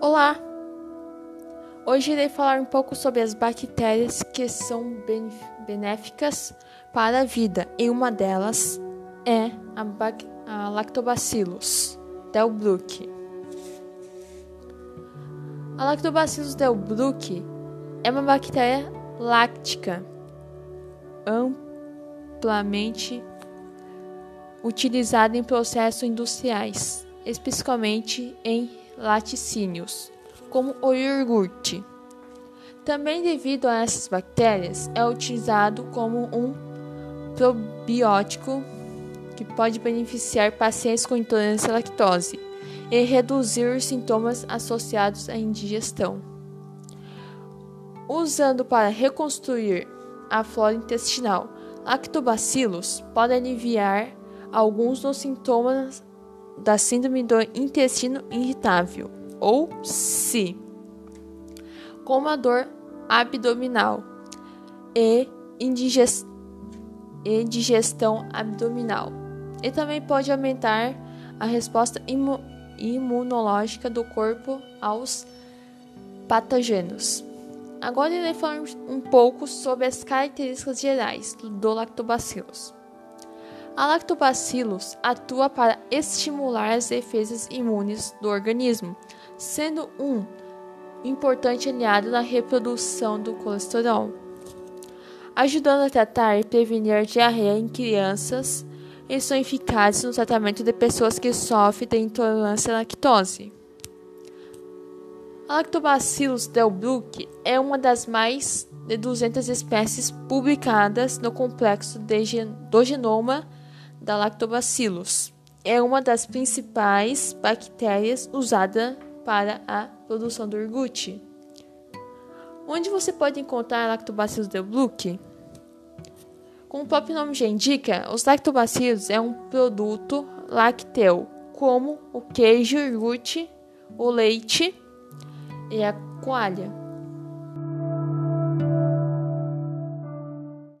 Olá! Hoje irei falar um pouco sobre as bactérias que são benéficas para a vida, e uma delas é a, a Lactobacillus delbrueckii. A Lactobacillus delbrueckii é uma bactéria láctica amplamente utilizada em processos industriais, especialmente em laticínios, como o iogurte. Também devido a essas bactérias, é utilizado como um probiótico que pode beneficiar pacientes com intolerância à lactose e reduzir os sintomas associados à indigestão. Usando para reconstruir a flora intestinal, lactobacilos podem aliviar alguns dos sintomas da síndrome do intestino irritável, ou SI, como a dor abdominal e indigestão abdominal. E também pode aumentar a resposta imu imunológica do corpo aos patógenos. Agora irei falar um pouco sobre as características gerais do lactobacillus. A lactobacillus atua para estimular as defesas imunes do organismo, sendo um importante aliado na reprodução do colesterol, ajudando a tratar e prevenir diarreia em crianças e são eficazes no tratamento de pessoas que sofrem de intolerância à lactose. A Lactobacillus delbrueckii é uma das mais de 200 espécies publicadas no complexo do genoma da Lactobacillus. É uma das principais bactérias usada para a produção do iogurte. Onde você pode encontrar Lactobacillus delbrueckii? Como o próprio nome já indica, os lactobacilos é um produto lácteo, como o queijo, iogurte, o leite e a coalha.